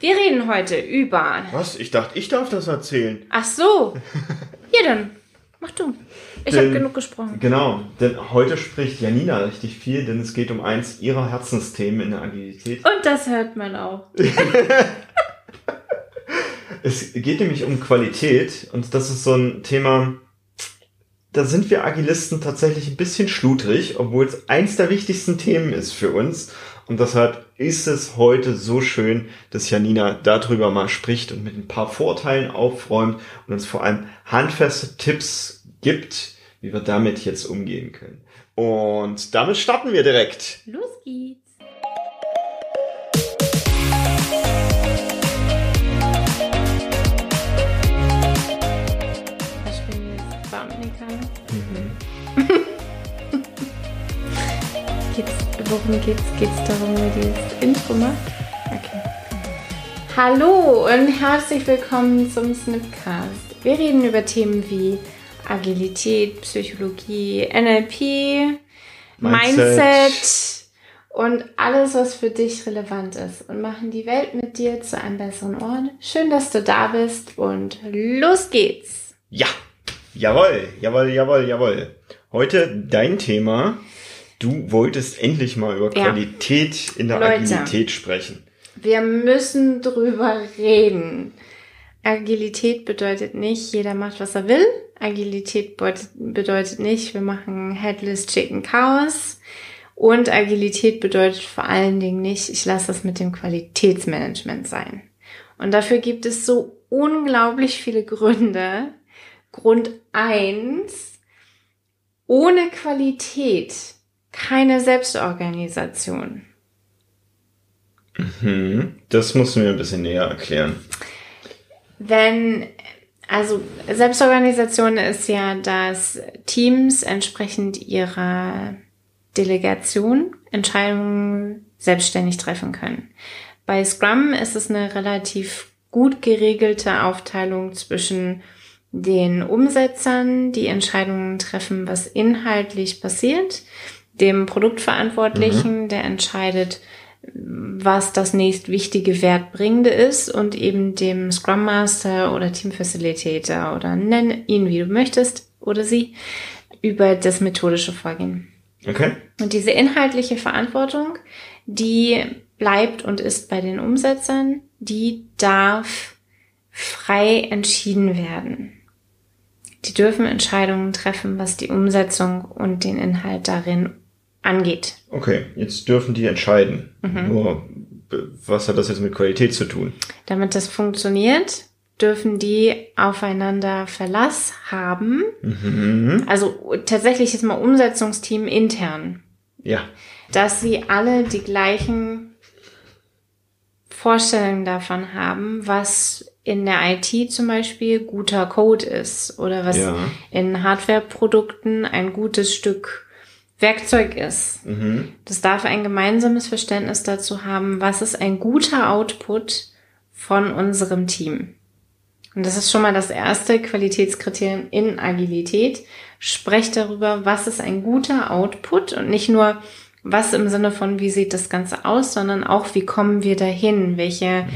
Wir reden heute über. Was? Ich dachte, ich darf das erzählen. Ach so. Ja, dann. Mach du. Ich habe genug gesprochen. Genau, denn heute spricht Janina richtig viel, denn es geht um eins ihrer Herzensthemen in der Agilität. Und das hört man auch. Es geht nämlich um Qualität und das ist so ein Thema, da sind wir Agilisten tatsächlich ein bisschen schludrig, obwohl es eins der wichtigsten Themen ist für uns. Und deshalb ist es heute so schön, dass Janina darüber mal spricht und mit ein paar Vorteilen aufräumt und uns vor allem handfeste Tipps gibt, wie wir damit jetzt umgehen können. Und damit starten wir direkt. Los geht's. Worum geht's? Geht's darum, wer dieses Intro macht? Okay. Hallo und herzlich willkommen zum Snipcast. Wir reden über Themen wie Agilität, Psychologie, NLP, Mindset. Mindset und alles, was für dich relevant ist und machen die Welt mit dir zu einem besseren Ort. Schön, dass du da bist und los geht's. Ja, jawohl, jawohl, jawohl, jawohl. Heute dein Thema. Du wolltest endlich mal über Ja. Qualität in der Leute. Agilität sprechen. Wir müssen drüber reden. Agilität bedeutet nicht, jeder macht, was er will. Agilität bedeutet nicht, wir machen Headless Chicken Chaos. Und Agilität bedeutet vor allen Dingen nicht, ich lasse das mit dem Qualitätsmanagement sein. Und dafür gibt es so unglaublich viele Gründe. Grund eins: ohne Qualität keine Selbstorganisation. Hm, das musst du mir ein bisschen näher erklären. Wenn, also Selbstorganisation ist ja, dass Teams entsprechend ihrer Delegation Entscheidungen selbstständig treffen können. Bei Scrum ist es eine relativ gut geregelte Aufteilung zwischen den Umsetzern, die Entscheidungen treffen, was inhaltlich passiert, dem Produktverantwortlichen, der entscheidet, was das nächst wichtige Wertbringende ist und eben dem Scrum Master oder Team Facilitator oder nenn ihn wie du möchtest oder sie über das methodische Vorgehen. Okay? Und diese inhaltliche Verantwortung, die bleibt und ist bei den Umsetzern, die darf frei entschieden werden. Die dürfen Entscheidungen treffen, was die Umsetzung und den Inhalt darin angeht. Okay, jetzt dürfen die entscheiden. Mhm. Nur, was hat das jetzt mit Qualität zu tun? Damit das funktioniert, dürfen die aufeinander Verlass haben. Mhm. Also tatsächlich ist mal Umsetzungsteam intern, Ja. dass sie alle die gleichen Vorstellungen davon haben, was in der IT zum Beispiel guter Code ist oder was Ja. in Hardwareprodukten ein gutes Stück Werkzeug ist. Mhm. Das darf ein gemeinsames Verständnis dazu haben, was ist ein guter Output von unserem Team. Und das ist schon mal das erste Qualitätskriterium in Agilität. Sprecht darüber, was ist ein guter Output und nicht nur, was im Sinne von, wie sieht das Ganze aus, sondern auch, wie kommen wir dahin? Welche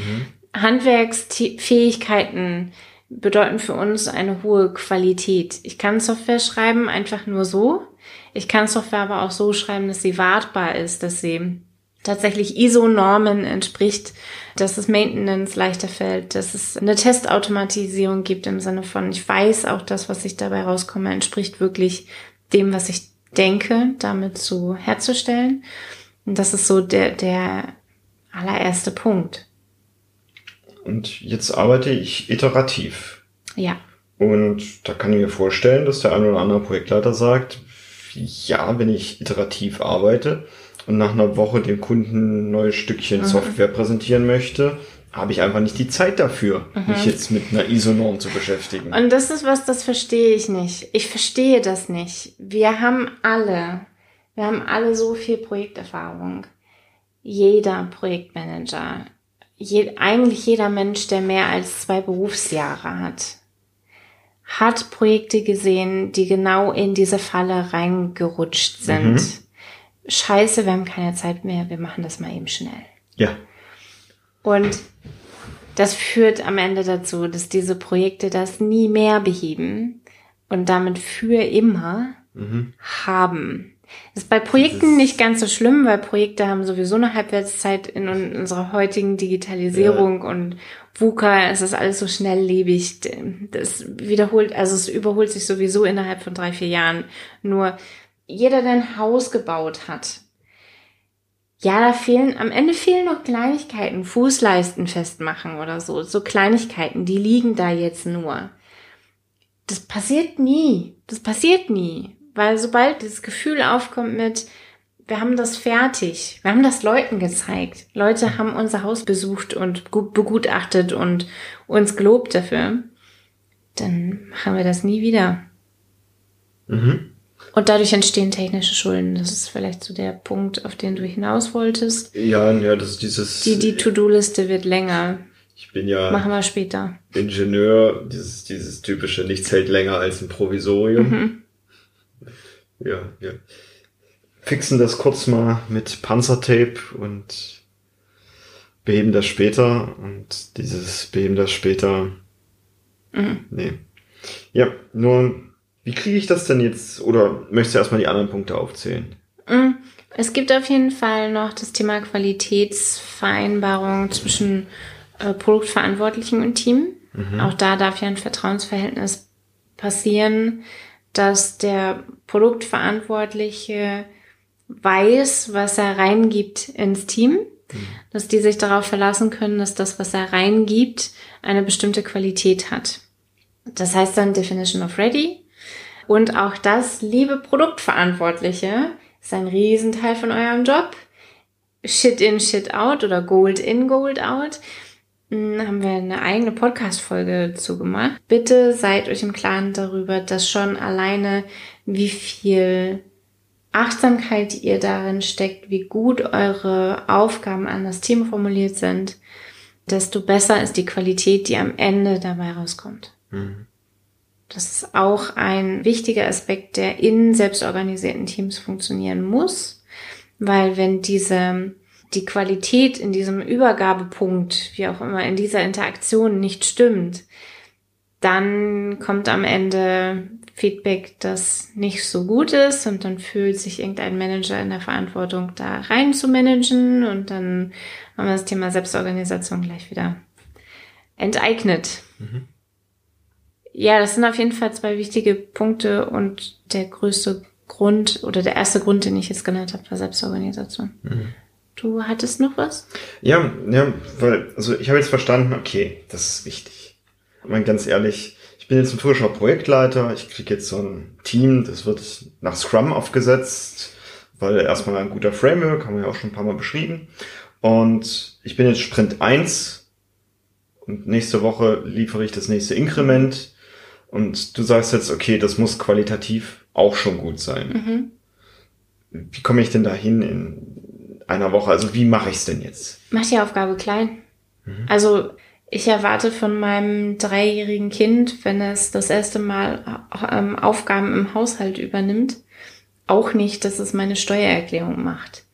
Handwerksfähigkeiten bedeuten für uns eine hohe Qualität? Ich kann Software schreiben einfach nur so. Ich kann Software aber auch so schreiben, dass sie wartbar ist, dass sie tatsächlich ISO-Normen entspricht, dass es Maintenance leichter fällt, dass es eine Testautomatisierung gibt im Sinne von, ich weiß auch das, was ich dabei rauskomme, entspricht wirklich dem, was ich denke, damit zu herzustellen. Und das ist so der, der allererste Punkt. Und jetzt arbeite ich iterativ. Ja. Und da kann ich mir vorstellen, dass der ein oder andere Projektleiter sagt, ja, wenn ich iterativ arbeite und nach einer Woche dem Kunden ein neues Stückchen Software präsentieren möchte, habe ich einfach nicht die Zeit dafür, mich jetzt mit einer ISO-Norm zu beschäftigen. Und das ist was, das verstehe ich nicht. Ich verstehe das nicht. Wir haben alle, wir haben alle so viel Projekterfahrung. Jeder Projektmanager, je, eigentlich jeder Mensch, der mehr als zwei Berufsjahre hat, hat Projekte gesehen, die genau in diese Falle reingerutscht sind. Scheiße, wir haben keine Zeit mehr, wir machen das mal eben schnell. Ja. Und das führt am Ende dazu, dass diese Projekte das nie mehr beheben und damit für immer mhm. haben. Das ist bei Projekten nicht ganz so schlimm, weil Projekte haben sowieso eine Halbwertszeit in unserer heutigen Digitalisierung ja. und VUCA, es ist alles so schnelllebig. Das wiederholt, also es überholt sich sowieso innerhalb von drei, vier Jahren. Nur jeder, der ein Haus gebaut hat, ja, da fehlen, am Ende fehlen noch Kleinigkeiten, Fußleisten festmachen oder so, so Kleinigkeiten, die liegen da jetzt nur. Das passiert nie. Das passiert nie. Weil sobald das Gefühl aufkommt mit, wir haben das fertig, wir haben das Leuten gezeigt. Leute haben unser Haus besucht und begutachtet und uns gelobt dafür, dann machen wir das nie wieder. Mhm. Und dadurch entstehen technische Schulden. Das ist vielleicht so der Punkt, auf den du hinaus wolltest. Ja, ja, das ist dieses. Die, die To-Do-Liste wird länger. Ich bin ja. Machen wir später. Ingenieur, dieses, dieses typische, nichts hält länger als ein Provisorium. Mhm. Ja, ja. Fixen das kurz mal mit Panzertape und beheben das später und dieses beheben das später. Mhm. Nee. Ja, nur wie kriege ich das denn jetzt? Oder möchtest du erstmal die anderen Punkte aufzählen? Mm, es gibt auf jeden Fall noch das Thema Qualitätsvereinbarung zwischen äh, Produktverantwortlichen und Team. Mhm. Auch da darf ja ein Vertrauensverhältnis passieren, dass der Produktverantwortliche weiß, was er reingibt ins Team, dass die sich darauf verlassen können, dass das, was er reingibt, eine bestimmte Qualität hat. Das heißt dann Definition of Ready. Und auch das, liebe Produktverantwortliche, ist ein Riesenteil von eurem Job. Shit in, Shit out oder Gold in, Gold out. Haben wir eine eigene Podcast-Folge zugemacht. Bitte seid euch im Klaren darüber, dass schon alleine wie viel Achtsamkeit ihr darin steckt, wie gut eure Aufgaben an das Team formuliert sind, desto besser ist die Qualität, die am Ende dabei rauskommt. Mhm. Das ist auch ein wichtiger Aspekt, der in selbstorganisierten Teams funktionieren muss, weil wenn diese die Qualität in diesem Übergabepunkt, wie auch immer, in dieser Interaktion nicht stimmt, dann kommt am Ende Feedback, das nicht so gut ist und dann fühlt sich irgendein Manager in der Verantwortung, da rein zu managen und dann haben wir das Thema Selbstorganisation gleich wieder enteignet. Mhm. Ja, das sind auf jeden Fall zwei wichtige Punkte und der größte Grund oder der erste Grund, den ich jetzt genannt habe, war Selbstorganisation. Mhm. Du hattest noch was? Ja, ja, weil, also ich habe jetzt verstanden, okay, das ist wichtig. Ich meine, ganz ehrlich, ich bin jetzt ein frischer Projektleiter, ich kriege jetzt so ein Team, das wird nach Scrum aufgesetzt, weil erstmal ein guter Framework, haben wir ja auch schon ein paar Mal beschrieben. Und ich bin jetzt Sprint 1 und nächste Woche liefere ich das nächste Inkrement und du sagst jetzt, okay, das muss qualitativ auch schon gut sein. Mhm. Wie komme ich denn da hin in einer Woche? Also wie mache ich es denn jetzt? Mach die Aufgabe klein. Mhm. Also ich erwarte von meinem dreijährigen Kind, wenn es das erste Mal ähm, Aufgaben im Haushalt übernimmt, auch nicht, dass es meine Steuererklärung macht,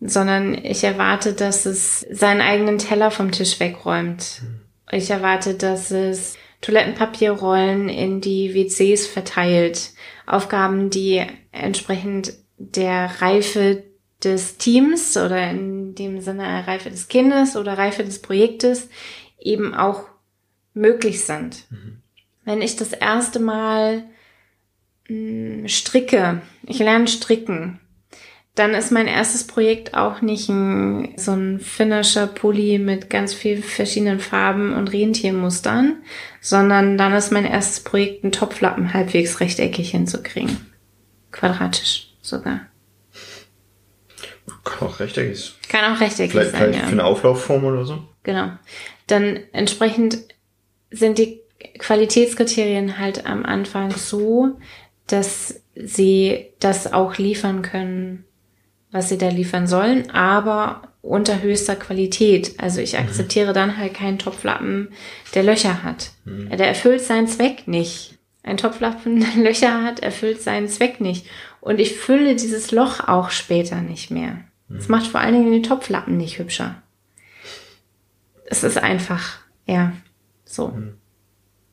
sondern ich erwarte, dass es seinen eigenen Teller vom Tisch wegräumt. Mhm. Ich erwarte, dass es Toilettenpapierrollen in die WCs verteilt. Aufgaben, die entsprechend der Reife des Teams oder in dem Sinne Reife des Kindes oder Reife des Projektes eben auch möglich sind. Mhm. Wenn ich das erste Mal mh, hm, stricke, ich lerne stricken, dann ist mein erstes Projekt auch nicht ein, so ein finnischer Pulli mit ganz vielen verschiedenen Farben und Rentiermustern, sondern dann ist mein erstes Projekt ein Topflappen halbwegs rechteckig hinzukriegen. Quadratisch sogar. Kann auch rechteckig Kann auch rechteckig vielleicht, sein, vielleicht ja. Für eine Auflaufform oder so? Genau. Dann entsprechend sind die Qualitätskriterien halt am Anfang so, dass sie das auch liefern können, was sie da liefern sollen, aber unter höchster Qualität. Also ich akzeptiere mhm. dann halt keinen Topflappen, der Löcher hat. Mhm. Der erfüllt seinen Zweck nicht. Ein Topflappen, der Löcher hat, erfüllt seinen Zweck nicht. Und ich fülle dieses Loch auch später nicht mehr. Es macht vor allen Dingen den Topflappen nicht hübscher. Es ist einfach ja, so. Mhm.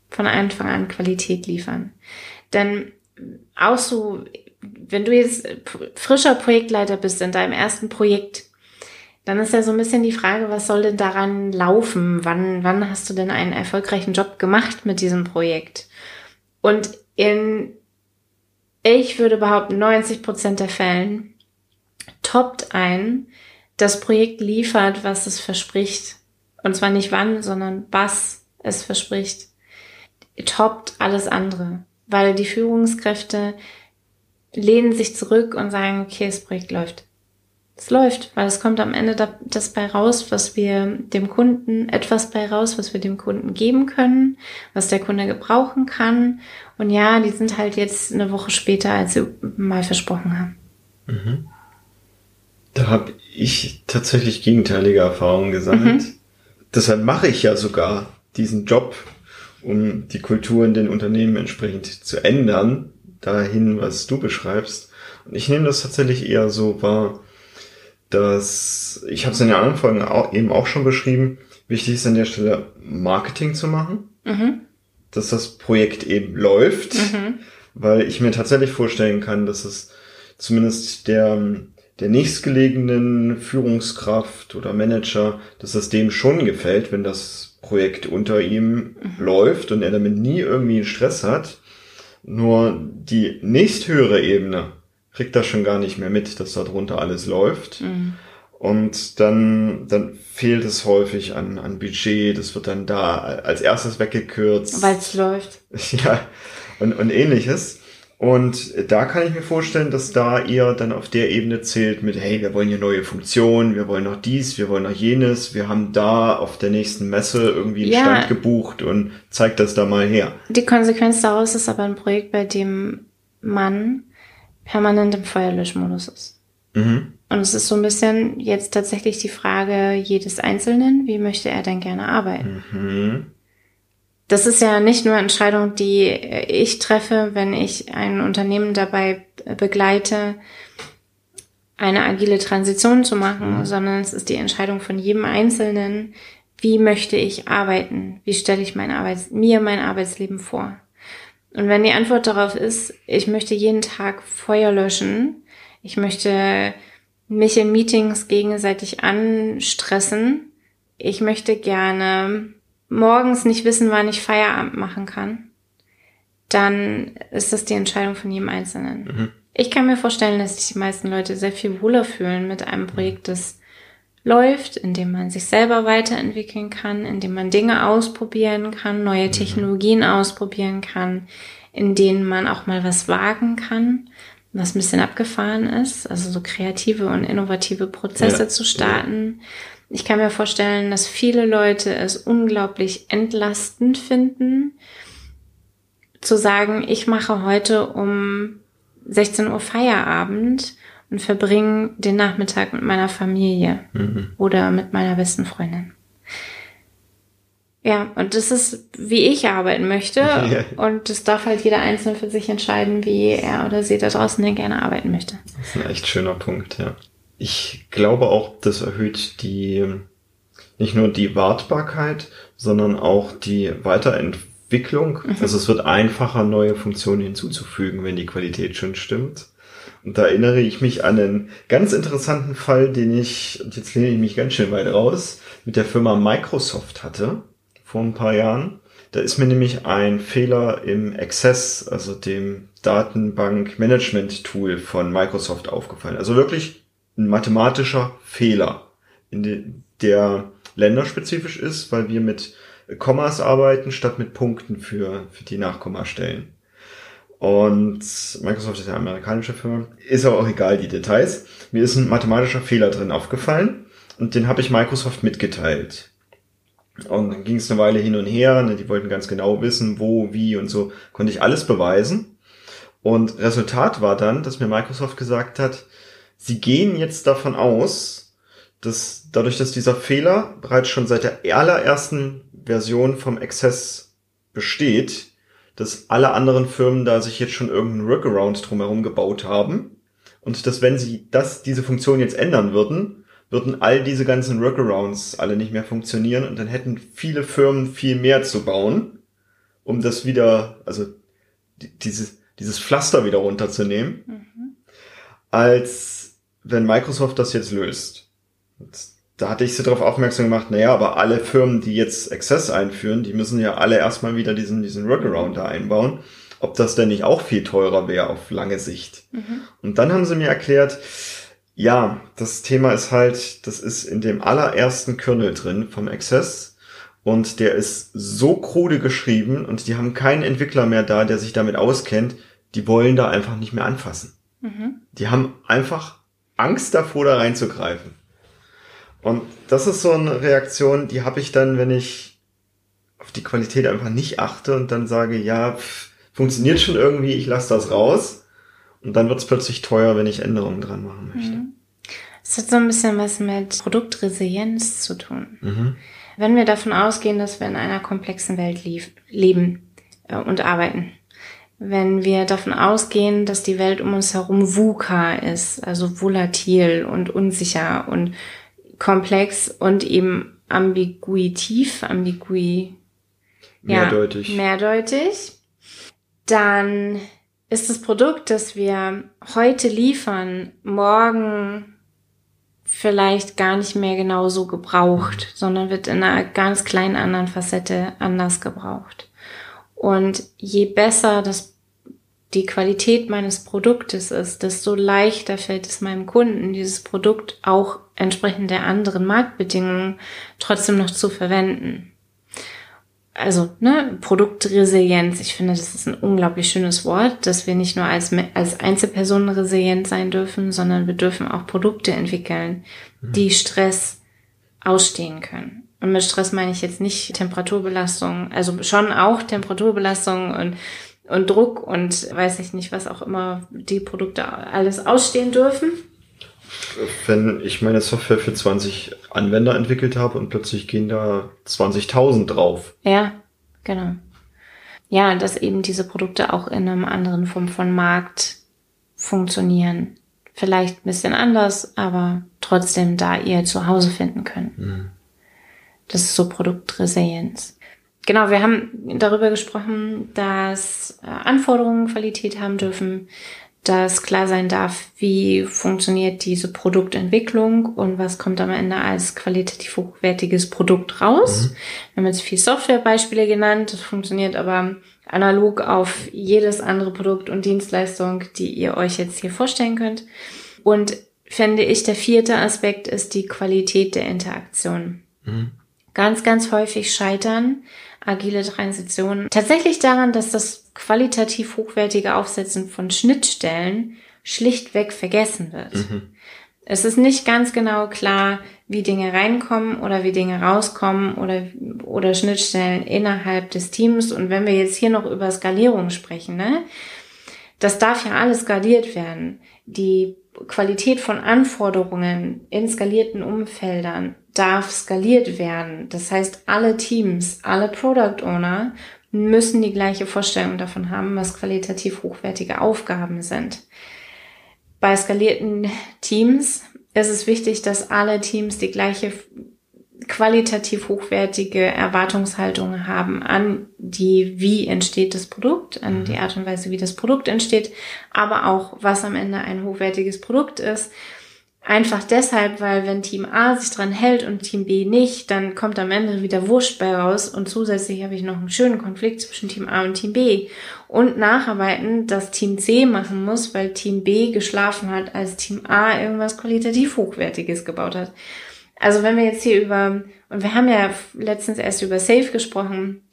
Von Anfang an Qualität liefern. Denn auch so, wenn du jetzt frischer Projektleiter bist in deinem ersten Projekt, dann ist ja so ein bisschen die Frage, was soll denn daran laufen? Wann, wann hast du denn einen erfolgreichen Job gemacht mit diesem Projekt? Und in, ich würde behaupten, 90 Prozent der Fällen toppt ein, das Projekt liefert, was es verspricht. Und zwar nicht wann, sondern was es verspricht. Toppt alles andere. Weil die Führungskräfte lehnen sich zurück und sagen, okay, das Projekt läuft. Es läuft, weil es kommt am Ende das bei raus, was wir dem Kunden, etwas bei raus, was wir dem Kunden geben können, was der Kunde gebrauchen kann. Und ja, die sind halt jetzt eine Woche später, als sie mal versprochen haben. Mhm. Da habe ich tatsächlich gegenteilige Erfahrungen gesammelt. Mhm. Deshalb mache ich ja sogar diesen Job, um die Kultur in den Unternehmen entsprechend zu ändern, dahin, was du beschreibst. Und ich nehme das tatsächlich eher so wahr, dass, ich habe es in den anderen Folgen auch, eben auch schon beschrieben, wichtig ist an der Stelle Marketing zu machen, mhm. dass das Projekt eben läuft, mhm. weil ich mir tatsächlich vorstellen kann, dass es zumindest der der nächstgelegenen Führungskraft oder Manager, dass das dem schon gefällt, wenn das Projekt unter ihm mhm. läuft und er damit nie irgendwie Stress hat. Nur die nächsthöhere Ebene kriegt das schon gar nicht mehr mit, dass da drunter alles läuft. Mhm. Und dann, dann fehlt es häufig an, an Budget. Das wird dann da als erstes weggekürzt. Weil es läuft. Ja, und, und ähnliches. Und da kann ich mir vorstellen, dass da eher dann auf der Ebene zählt mit, hey, wir wollen hier neue Funktionen, wir wollen noch dies, wir wollen noch jenes, wir haben da auf der nächsten Messe irgendwie einen ja. Stand gebucht und zeigt das da mal her. Die Konsequenz daraus ist aber ein Projekt, bei dem man permanent im Feuerlöschmodus ist. Mhm. Und es ist so ein bisschen jetzt tatsächlich die Frage jedes Einzelnen, wie möchte er denn gerne arbeiten? Mhm das ist ja nicht nur Entscheidung, die ich treffe, wenn ich ein Unternehmen dabei begleite, eine agile Transition zu machen, mhm. sondern es ist die Entscheidung von jedem Einzelnen, wie möchte ich arbeiten? Wie stelle ich mein Arbeits mir mein Arbeitsleben vor? Und wenn die Antwort darauf ist, ich möchte jeden Tag Feuer löschen, ich möchte mich in Meetings gegenseitig anstressen, ich möchte gerne morgens nicht wissen, wann ich Feierabend machen kann, dann ist das die Entscheidung von jedem Einzelnen. Mhm. Ich kann mir vorstellen, dass sich die meisten Leute sehr viel wohler fühlen mit einem Projekt, das läuft, in dem man sich selber weiterentwickeln kann, in dem man Dinge ausprobieren kann, neue mhm. Technologien ausprobieren kann, in denen man auch mal was wagen kann, was ein bisschen abgefahren ist, also so kreative und innovative Prozesse ja. zu starten. Ja ich kann mir vorstellen, dass viele Leute es unglaublich entlastend finden, zu sagen, ich mache heute um 16 Uhr Feierabend und verbringe den Nachmittag mit meiner Familie mhm. oder mit meiner besten Freundin. Ja, und das ist, wie ich arbeiten möchte. Ja. Und das darf halt jeder Einzelne für sich entscheiden, wie er oder sie da draußen denn gerne arbeiten möchte. Das ist ein echt schöner Punkt, ja. Ich glaube auch, das erhöht die, nicht nur die Wartbarkeit, sondern auch die Weiterentwicklung. Mhm. Also es wird einfacher, neue Funktionen hinzuzufügen, wenn die Qualität schon stimmt. Und da erinnere ich mich an einen ganz interessanten Fall, den ich, und jetzt lehne ich mich ganz schön weit raus, mit der Firma Microsoft hatte, vor ein paar Jahren. Da ist mir nämlich ein Fehler im Access, also dem Datenbank-Management-Tool von Microsoft aufgefallen. Also wirklich ein mathematischer Fehler, der länderspezifisch ist, weil wir mit Kommas arbeiten statt mit Punkten für, für die Nachkommastellen. Und Microsoft ist eine amerikanische Firma. Ist aber auch egal, die Details. Mir ist ein mathematischer Fehler drin aufgefallen und den habe ich Microsoft mitgeteilt. Und dann ging es eine Weile hin und her. Ne, die wollten ganz genau wissen, wo, wie und so. Konnte ich alles beweisen. Und Resultat war dann, dass mir Microsoft gesagt hat, Sie gehen jetzt davon aus, dass dadurch, dass dieser Fehler bereits schon seit der allerersten Version vom Access besteht, dass alle anderen Firmen da sich jetzt schon irgendeinen Workaround drumherum gebaut haben und dass wenn sie das, diese Funktion jetzt ändern würden, würden all diese ganzen Workarounds alle nicht mehr funktionieren und dann hätten viele Firmen viel mehr zu bauen, um das wieder, also dieses, dieses Pflaster wieder runterzunehmen, mhm. als wenn Microsoft das jetzt löst. Da hatte ich sie darauf aufmerksam gemacht, naja, aber alle Firmen, die jetzt Access einführen, die müssen ja alle erstmal wieder diesen, diesen Workaround da einbauen, ob das denn nicht auch viel teurer wäre auf lange Sicht. Mhm. Und dann haben sie mir erklärt, ja, das Thema ist halt, das ist in dem allerersten Kernel drin vom Access und der ist so krude geschrieben und die haben keinen Entwickler mehr da, der sich damit auskennt. Die wollen da einfach nicht mehr anfassen. Mhm. Die haben einfach Angst davor, da reinzugreifen. Und das ist so eine Reaktion, die habe ich dann, wenn ich auf die Qualität einfach nicht achte und dann sage, ja, pff, funktioniert schon irgendwie, ich lasse das raus. Und dann wird es plötzlich teuer, wenn ich Änderungen dran machen möchte. Mhm. Es hat so ein bisschen was mit Produktresilienz zu tun. Mhm. Wenn wir davon ausgehen, dass wir in einer komplexen Welt leben äh, und arbeiten, wenn wir davon ausgehen, dass die Welt um uns herum VUCA ist, also volatil und unsicher und komplex und eben ambiguitiv, ambigui, mehrdeutig. Ja, mehrdeutig, dann ist das Produkt, das wir heute liefern, morgen vielleicht gar nicht mehr genauso gebraucht, sondern wird in einer ganz kleinen anderen Facette anders gebraucht. Und je besser das die Qualität meines Produktes ist, desto leichter fällt es meinem Kunden, dieses Produkt auch entsprechend der anderen Marktbedingungen trotzdem noch zu verwenden also ne, Produktresilienz, ich finde, das ist ein unglaublich schönes Wort, dass wir nicht nur als, als Einzelpersonen resilient sein dürfen, sondern wir dürfen auch Produkte entwickeln, mhm. die Stress ausstehen können. Und mit Stress meine ich jetzt nicht Temperaturbelastung, also schon auch Temperaturbelastung und, und Druck und weiß ich nicht, was auch immer die Produkte alles ausstehen dürfen wenn ich meine Software für 20 Anwender entwickelt habe und plötzlich gehen da 20.000 drauf. Ja, genau. Ja, dass eben diese Produkte auch in einem anderen Form von Markt funktionieren. Vielleicht ein bisschen anders, aber trotzdem da ihr zu Hause finden können. Mhm. Das ist so Produktresilienz. Genau, wir haben darüber gesprochen, dass äh, Anforderungen Qualität haben dürfen, dass klar sein darf, wie funktioniert diese Produktentwicklung und was kommt am Ende als qualitativ hochwertiges Produkt raus. Mhm. Wir haben jetzt vier Softwarebeispiele genannt, das funktioniert aber analog auf jedes andere Produkt und Dienstleistung, die ihr euch jetzt hier vorstellen könnt. Und fände ich, der vierte Aspekt ist die Qualität der Interaktion. Mhm. Ganz, ganz häufig scheitern agile Transitionen tatsächlich daran, dass das qualitativ hochwertige Aufsetzen von Schnittstellen schlichtweg vergessen wird. Mhm. Es ist nicht ganz genau klar, wie Dinge reinkommen oder wie Dinge rauskommen oder, oder Schnittstellen innerhalb des Teams. Und wenn wir jetzt hier noch über Skalierung sprechen, ne? Das darf ja alles skaliert werden. Die Qualität von Anforderungen in skalierten Umfeldern darf skaliert werden. Das heißt, alle Teams, alle Product Owner müssen die gleiche Vorstellung davon haben, was qualitativ hochwertige Aufgaben sind. Bei skalierten Teams ist es wichtig, dass alle Teams die gleiche qualitativ hochwertige Erwartungshaltung haben an die, wie entsteht das Produkt, an die mhm. Art und Weise, wie das Produkt entsteht, aber auch, was am Ende ein hochwertiges Produkt ist Einfach deshalb, weil wenn Team A sich dran hält und Team B nicht, dann kommt am Ende wieder Wurst bei raus und zusätzlich habe ich noch einen schönen Konflikt zwischen Team A und Team B. Und nacharbeiten, dass Team C machen muss, weil Team B geschlafen hat, als Team A irgendwas qualitativ Hochwertiges gebaut hat. Also wenn wir jetzt hier über, und wir haben ja letztens erst über Safe gesprochen,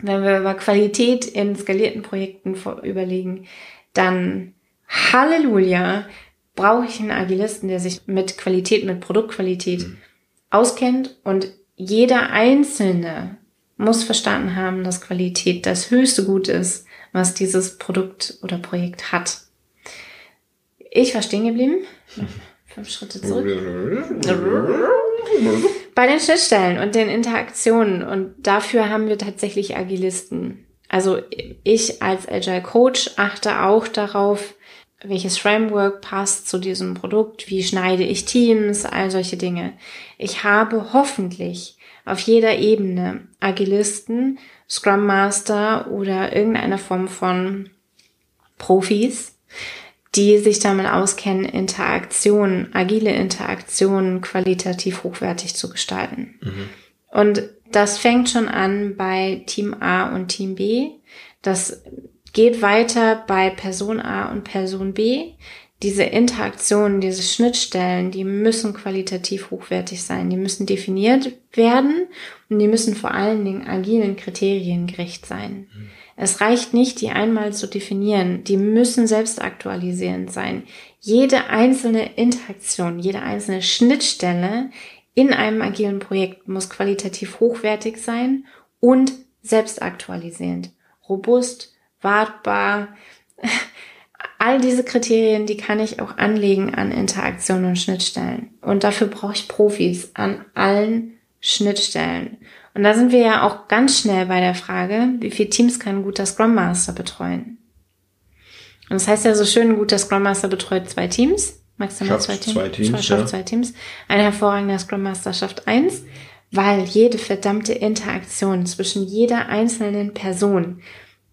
wenn wir über Qualität in skalierten Projekten überlegen, dann Halleluja, brauche ich einen Agilisten, der sich mit Qualität, mit Produktqualität mhm. auskennt und jeder Einzelne muss verstanden haben, dass Qualität das höchste Gut ist, was dieses Produkt oder Projekt hat. Ich war stehen geblieben. Fünf Schritte zurück. Bei den Schnittstellen und den Interaktionen. Und dafür haben wir tatsächlich Agilisten. Also ich als Agile Coach achte auch darauf, welches Framework passt zu diesem Produkt, wie schneide ich Teams, all solche Dinge. Ich habe hoffentlich auf jeder Ebene Agilisten, Scrum Master oder irgendeine Form von Profis, die sich damit auskennen, Interaktionen, agile Interaktionen qualitativ hochwertig zu gestalten. Mhm. Und das fängt schon an bei Team A und Team B. Das geht weiter bei Person A und Person B. Diese Interaktionen, diese Schnittstellen, die müssen qualitativ hochwertig sein. Die müssen definiert werden und die müssen vor allen Dingen agilen Kriterien gerecht sein. Mhm. Es reicht nicht, die einmal zu definieren. Die müssen selbst aktualisierend sein. Jede einzelne Interaktion, jede einzelne Schnittstelle in einem agilen Projekt muss qualitativ hochwertig sein und selbst aktualisierend. Robust, wartbar. All diese Kriterien, die kann ich auch anlegen an Interaktionen und Schnittstellen. Und dafür brauche ich Profis an allen Schnittstellen. Und da sind wir ja auch ganz schnell bei der Frage, wie viele Teams kann ein guter Scrum Master betreuen? Und das heißt ja so schön, ein guter Scrum Master betreut zwei Teams, maximal zwei Teams. Zwei Teams, schafft ja. zwei Teams. Ein hervorragender Scrum Master schafft eins, weil jede verdammte Interaktion zwischen jeder einzelnen Person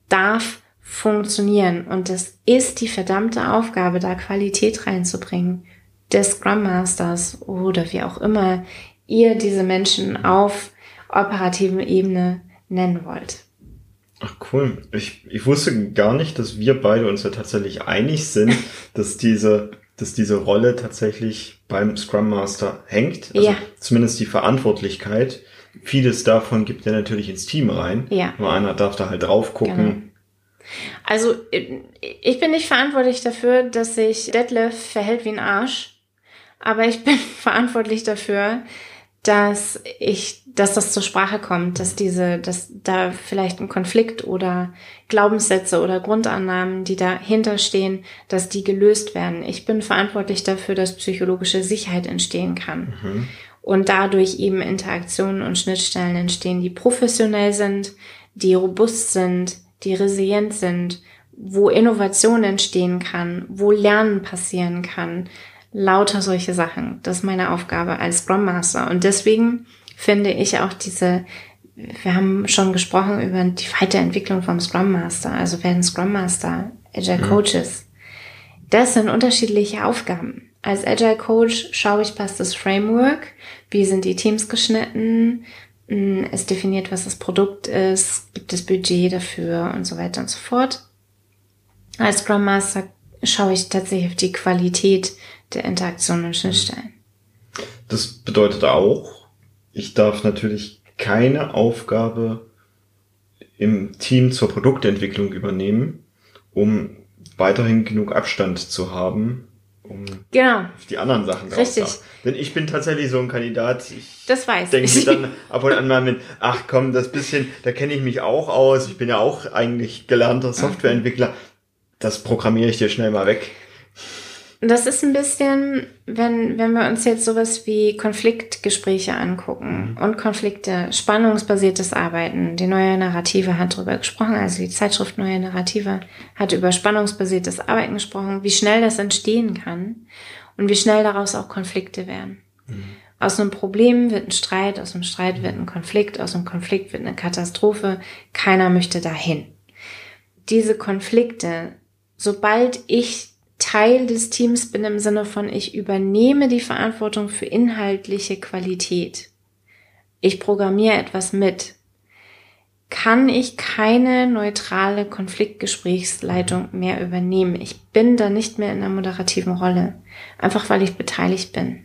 darf funktionieren. Und es ist die verdammte Aufgabe, da Qualität reinzubringen des Scrum Masters oder wie auch immer ihr diese Menschen auf operativen Ebene nennen wollt. Ach cool. Ich, ich wusste gar nicht, dass wir beide uns ja tatsächlich einig sind, dass diese, dass diese Rolle tatsächlich beim Scrum Master hängt. Also ja. zumindest die Verantwortlichkeit. Vieles davon gibt er natürlich ins Team rein. Ja. Nur einer darf da halt drauf gucken. Genau. Also ich bin nicht verantwortlich dafür, dass sich Detlef verhält wie ein Arsch, aber ich bin verantwortlich dafür, dass ich, dass das zur Sprache kommt, dass diese, dass da vielleicht ein Konflikt oder Glaubenssätze oder Grundannahmen, die dahinter stehen, dass die gelöst werden. Ich bin verantwortlich dafür, dass psychologische Sicherheit entstehen kann. Mhm. Und dadurch eben Interaktionen und Schnittstellen entstehen, die professionell sind, die robust sind, die resilient sind, wo Innovation entstehen kann, wo Lernen passieren kann, lauter solche Sachen. Das ist meine Aufgabe als Scrum Master. Und deswegen finde ich auch diese, wir haben schon gesprochen über die Weiterentwicklung vom Scrum Master. Also werden Scrum Master, Agile mhm. Coaches. Das sind unterschiedliche Aufgaben. Als Agile Coach schaue ich, passt das Framework, wie sind die Teams geschnitten, hm, es definiert, was das Produkt ist, gibt es Budget dafür und so weiter und so fort. Als Scrum Master schaue ich tatsächlich auf die Qualität der Interaktion und Schnittstellen. Das bedeutet auch, ich darf natürlich keine Aufgabe im Team zur Produktentwicklung übernehmen, um weiterhin genug Abstand zu haben, um genau. die anderen Sachen drauf Richtig. Denn ich bin tatsächlich so ein Kandidat. Ich das weiß denke ich. dann ab und an mal mit, ach komm, das bisschen, da kenne ich mich auch aus. Ich bin ja auch eigentlich gelernter Softwareentwickler. Das programmiere ich dir schnell mal weg. Das ist ein bisschen, wenn, wenn wir uns jetzt sowas wie Konfliktgespräche angucken mhm. und Konflikte, spannungsbasiertes Arbeiten. Die neue Narrative hat darüber gesprochen, also die Zeitschrift Neue Narrative hat über spannungsbasiertes Arbeiten gesprochen, wie schnell das entstehen kann und wie schnell daraus auch Konflikte werden. Mhm. Aus einem Problem wird ein Streit, aus einem Streit wird ein Konflikt, aus einem Konflikt wird eine Katastrophe. Keiner möchte dahin. Diese Konflikte, sobald ich Teil des Teams bin im Sinne von, ich übernehme die Verantwortung für inhaltliche Qualität. Ich programmiere etwas mit. Kann ich keine neutrale Konfliktgesprächsleitung mehr übernehmen? Ich bin da nicht mehr in einer moderativen Rolle. Einfach weil ich beteiligt bin.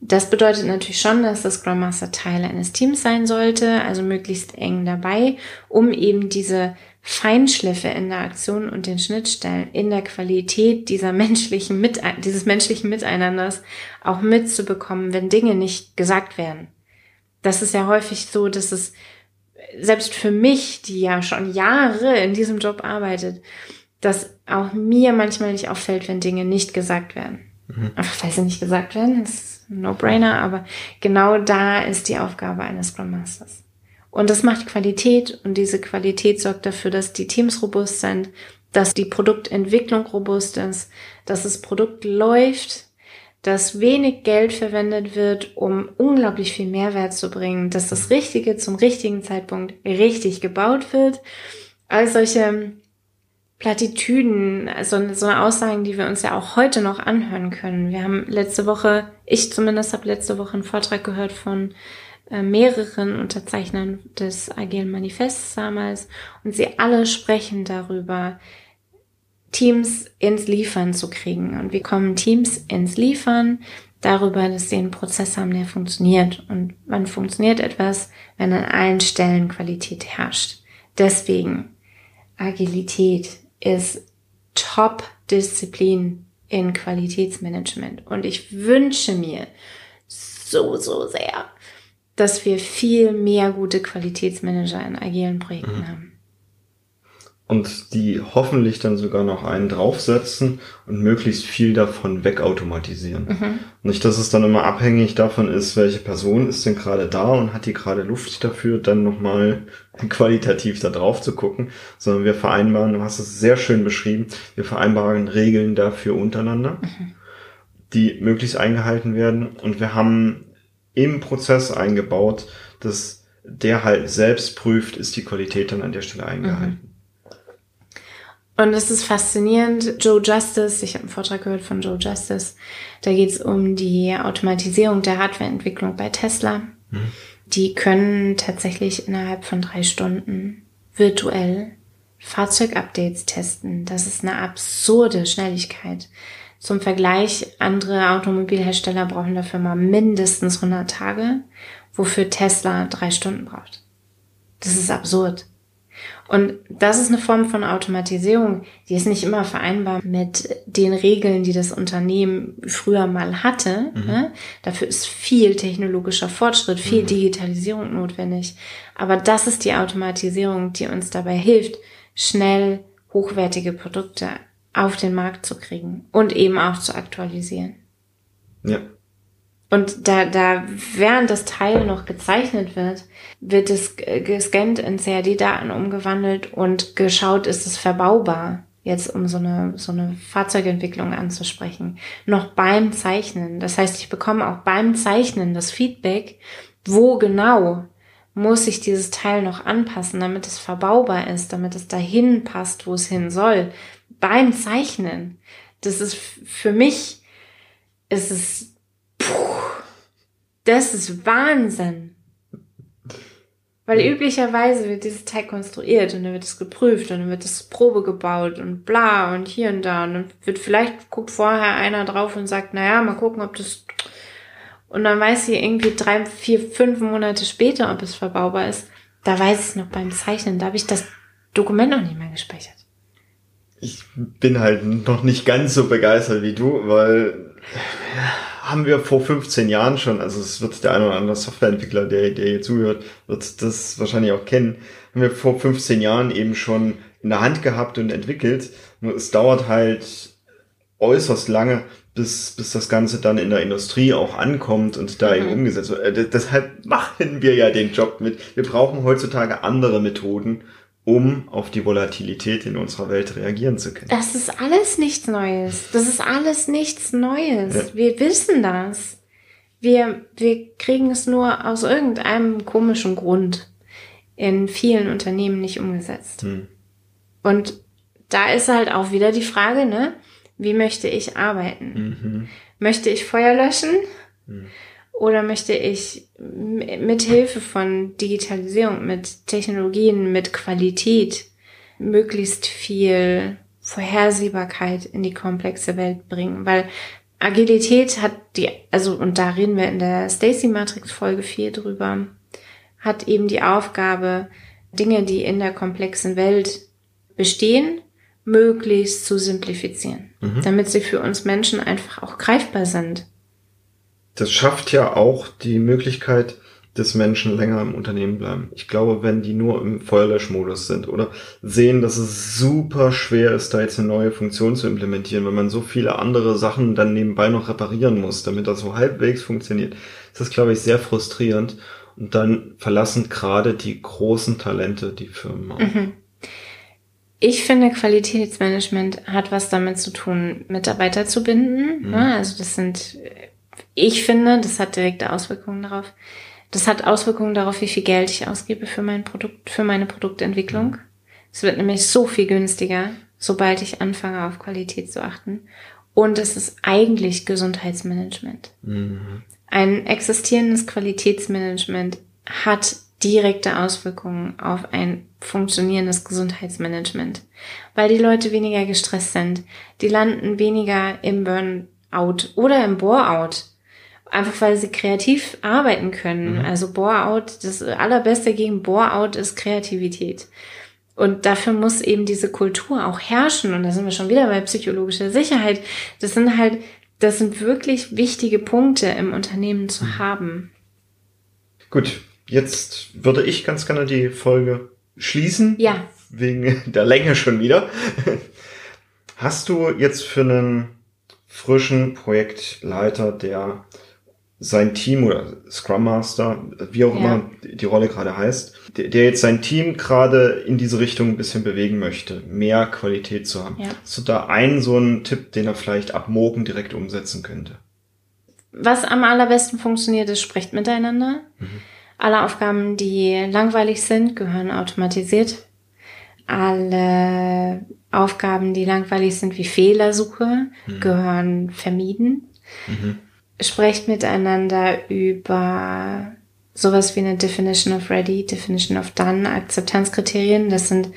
Das bedeutet natürlich schon, dass das Scrum Master Teil eines Teams sein sollte, also möglichst eng dabei, um eben diese Feinschliffe in der Aktion und den Schnittstellen, in der Qualität dieser menschlichen Mit dieses menschlichen Miteinanders auch mitzubekommen, wenn Dinge nicht gesagt werden. Das ist ja häufig so, dass es selbst für mich, die ja schon Jahre in diesem Job arbeitet, dass auch mir manchmal nicht auffällt, wenn Dinge nicht gesagt werden. Mhm. Einfach weil sie nicht gesagt werden, das No-Brainer, aber genau da ist die Aufgabe eines Scrum Masters. Und das macht Qualität und diese Qualität sorgt dafür, dass die Teams robust sind, dass die Produktentwicklung robust ist, dass das Produkt läuft, dass wenig Geld verwendet wird, um unglaublich viel Mehrwert zu bringen, dass das Richtige zum richtigen Zeitpunkt richtig gebaut wird. All solche Plattitüden, also so Aussagen, die wir uns ja auch heute noch anhören können. Wir haben letzte Woche, ich zumindest habe letzte Woche einen Vortrag gehört von äh, mehreren Unterzeichnern des Agilen Manifests damals und sie alle sprechen darüber, Teams ins Liefern zu kriegen. Und wir kommen Teams ins Liefern darüber, dass sie einen Prozess haben, der funktioniert. Und wann funktioniert etwas, wenn an allen Stellen Qualität herrscht. Deswegen Agilität ist Top-Disziplin in Qualitätsmanagement. Und ich wünsche mir so, so sehr, dass wir viel mehr gute Qualitätsmanager in agilen Projekten mhm. haben und die hoffentlich dann sogar noch einen draufsetzen und möglichst viel davon wegautomatisieren. Mhm. Nicht, dass es dann immer abhängig davon ist, welche Person ist denn gerade da und hat die gerade Luft dafür, dann nochmal qualitativ da drauf zu gucken, sondern wir vereinbaren, du hast es sehr schön beschrieben, wir vereinbaren Regeln dafür untereinander, mhm. die möglichst eingehalten werden und wir haben im Prozess eingebaut, dass der halt selbst prüft, ist die Qualität dann an der Stelle eingehalten. Mhm. Und es ist faszinierend. Joe Justice, ich habe einen Vortrag gehört von Joe Justice, da geht es um die Automatisierung der Hardwareentwicklung bei Tesla. Mhm. Die können tatsächlich innerhalb von drei Stunden virtuell Fahrzeugupdates testen. Das ist eine absurde Schnelligkeit. Zum Vergleich, andere Automobilhersteller brauchen dafür mal mindestens 100 Tage, wofür Tesla drei Stunden braucht. Das ist absurd. Und das ist eine Form von Automatisierung, die ist nicht immer vereinbar mit den Regeln, die das Unternehmen früher mal hatte. Mhm. Ne? Dafür ist viel technologischer Fortschritt, viel mhm. Digitalisierung notwendig. Aber das ist die Automatisierung, die uns dabei hilft, schnell hochwertige Produkte auf den Markt zu kriegen und eben auch zu aktualisieren. Ja. Und da, da, während das Teil noch gezeichnet wird, wird es gescannt in CAD-Daten umgewandelt und geschaut, ist es verbaubar, jetzt um so eine, so eine Fahrzeugentwicklung anzusprechen. Noch beim Zeichnen. Das heißt, ich bekomme auch beim Zeichnen das Feedback, wo genau muss ich dieses Teil noch anpassen, damit es verbaubar ist, damit es dahin passt, wo es hin soll. Beim Zeichnen. Das ist für mich, ist es das ist Wahnsinn. Weil üblicherweise wird dieses Teil konstruiert und dann wird es geprüft und dann wird es Probe gebaut und bla und hier und da und dann wird vielleicht guckt vorher einer drauf und sagt, naja, mal gucken, ob das und dann weiß sie irgendwie drei, vier, fünf Monate später, ob es verbaubar ist. Da weiß ich es noch beim Zeichnen. Da habe ich das Dokument noch nicht mehr gespeichert. Ich bin halt noch nicht ganz so begeistert wie du, weil haben wir vor 15 Jahren schon, also es wird der eine oder andere Softwareentwickler, der, der hier zuhört, wird das wahrscheinlich auch kennen, haben wir vor 15 Jahren eben schon in der Hand gehabt und entwickelt. Nur es dauert halt äußerst lange, bis, bis das Ganze dann in der Industrie auch ankommt und da mhm. eben umgesetzt wird. Äh, deshalb machen wir ja den Job mit. Wir brauchen heutzutage andere Methoden, um auf die Volatilität in unserer Welt reagieren zu können. Das ist alles nichts Neues. Das ist alles nichts Neues. Ja. Wir wissen das. Wir, wir kriegen es nur aus irgendeinem komischen Grund in vielen Unternehmen nicht umgesetzt. Hm. Und da ist halt auch wieder die Frage, ne? Wie möchte ich arbeiten? Mhm. Möchte ich Feuer löschen? Mhm. Oder möchte ich mit Hilfe von Digitalisierung, mit Technologien, mit Qualität möglichst viel Vorhersehbarkeit in die komplexe Welt bringen? Weil Agilität hat die, also, und da reden wir in der Stacy Matrix Folge 4 drüber, hat eben die Aufgabe, Dinge, die in der komplexen Welt bestehen, möglichst zu simplifizieren, mhm. damit sie für uns Menschen einfach auch greifbar sind das schafft ja auch die Möglichkeit, dass Menschen länger im Unternehmen bleiben. Ich glaube, wenn die nur im Feuerlöschmodus sind oder sehen, dass es super schwer ist, da jetzt eine neue Funktion zu implementieren, weil man so viele andere Sachen dann nebenbei noch reparieren muss, damit das so halbwegs funktioniert, ist das, glaube ich, sehr frustrierend. Und dann verlassen gerade die großen Talente die Firmen auch. Mhm. ich finde, Qualitätsmanagement hat was damit zu tun, Mitarbeiter zu binden. Mhm. Ne? Also das sind, ich finde, das hat direkte Auswirkungen darauf. Das hat Auswirkungen darauf, wie viel Geld ich ausgebe für mein Produkt, für meine Produktentwicklung. Es wird nämlich so viel günstiger, sobald ich anfange, auf Qualität zu achten. Und es ist eigentlich Gesundheitsmanagement. Mhm. Ein existierendes Qualitätsmanagement hat direkte Auswirkungen auf ein funktionierendes Gesundheitsmanagement, weil die Leute weniger gestresst sind. Die landen weniger im Burnout oder im Boreout. Einfach weil sie kreativ arbeiten können. Mhm. Also Boreout, das allerbeste gegen Boreout ist Kreativität. Und dafür muss eben diese Kultur auch herrschen. Und da sind wir schon wieder bei psychologischer Sicherheit. Das sind halt, das sind wirklich wichtige Punkte im Unternehmen zu mhm. haben. Gut, jetzt würde ich ganz gerne die Folge schließen. Ja. Wegen der Länge schon wieder. Hast du jetzt für einen frischen Projektleiter, der sein Team oder Scrum Master, wie auch ja. immer die Rolle gerade heißt, der, der, jetzt sein Team gerade in diese Richtung ein bisschen bewegen möchte, mehr Qualität zu haben. Ja. Hast du da einen so einen Tipp, den er vielleicht ab morgen direkt umsetzen könnte? Was am allerbesten funktioniert, ist, sprecht miteinander. Mhm. Alle Aufgaben, die langweilig sind, gehören automatisiert. Alle Aufgaben, die langweilig sind, wie Fehlersuche, mhm. gehören vermieden. Mhm. Sprecht miteinander über sowas wie eine Definition of Ready, Definition of Done, Akzeptanzkriterien. Das sind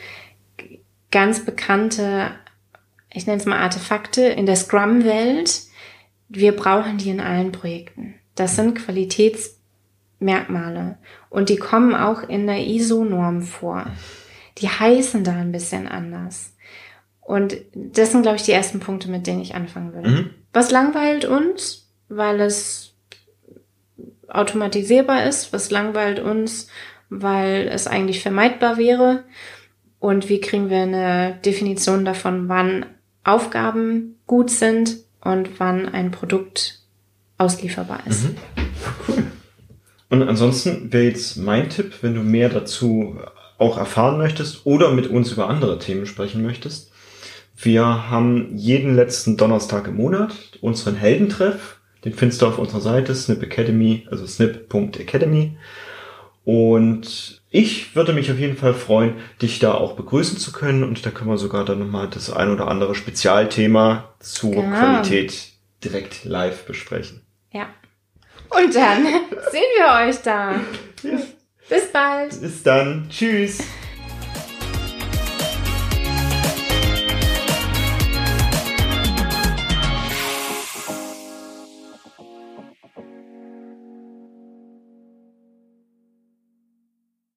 ganz bekannte, ich nenne es mal Artefakte in der Scrum-Welt. Wir brauchen die in allen Projekten. Das sind Qualitäts Merkmale. Und die kommen auch in der ISO-Norm vor. Die heißen da ein bisschen anders. Und das sind, glaube ich, die ersten Punkte, mit denen ich anfangen würde. Mhm. Was langweilt uns, weil es automatisierbar ist? Was langweilt uns, weil es eigentlich vermeidbar wäre? Und wie kriegen wir eine Definition davon, wann Aufgaben gut sind und wann ein Produkt auslieferbar ist? Mhm. Cool. Und ansonsten wäre jetzt mein Tipp, wenn du mehr dazu auch erfahren möchtest oder mit uns über andere Themen sprechen möchtest. Wir haben jeden letzten Donnerstag im Monat unseren Heldentreff. Den findest du auf unserer Seite Snip Academy, also snip.academy. Und ich würde mich auf jeden Fall freuen, dich da auch begrüßen zu können. Und da können wir sogar dann nochmal das ein oder andere Spezialthema zur genau. Qualität direkt live besprechen. Ja. Und dann sehen wir euch da. Ja. Bis bald. Bis dann. Tschüss.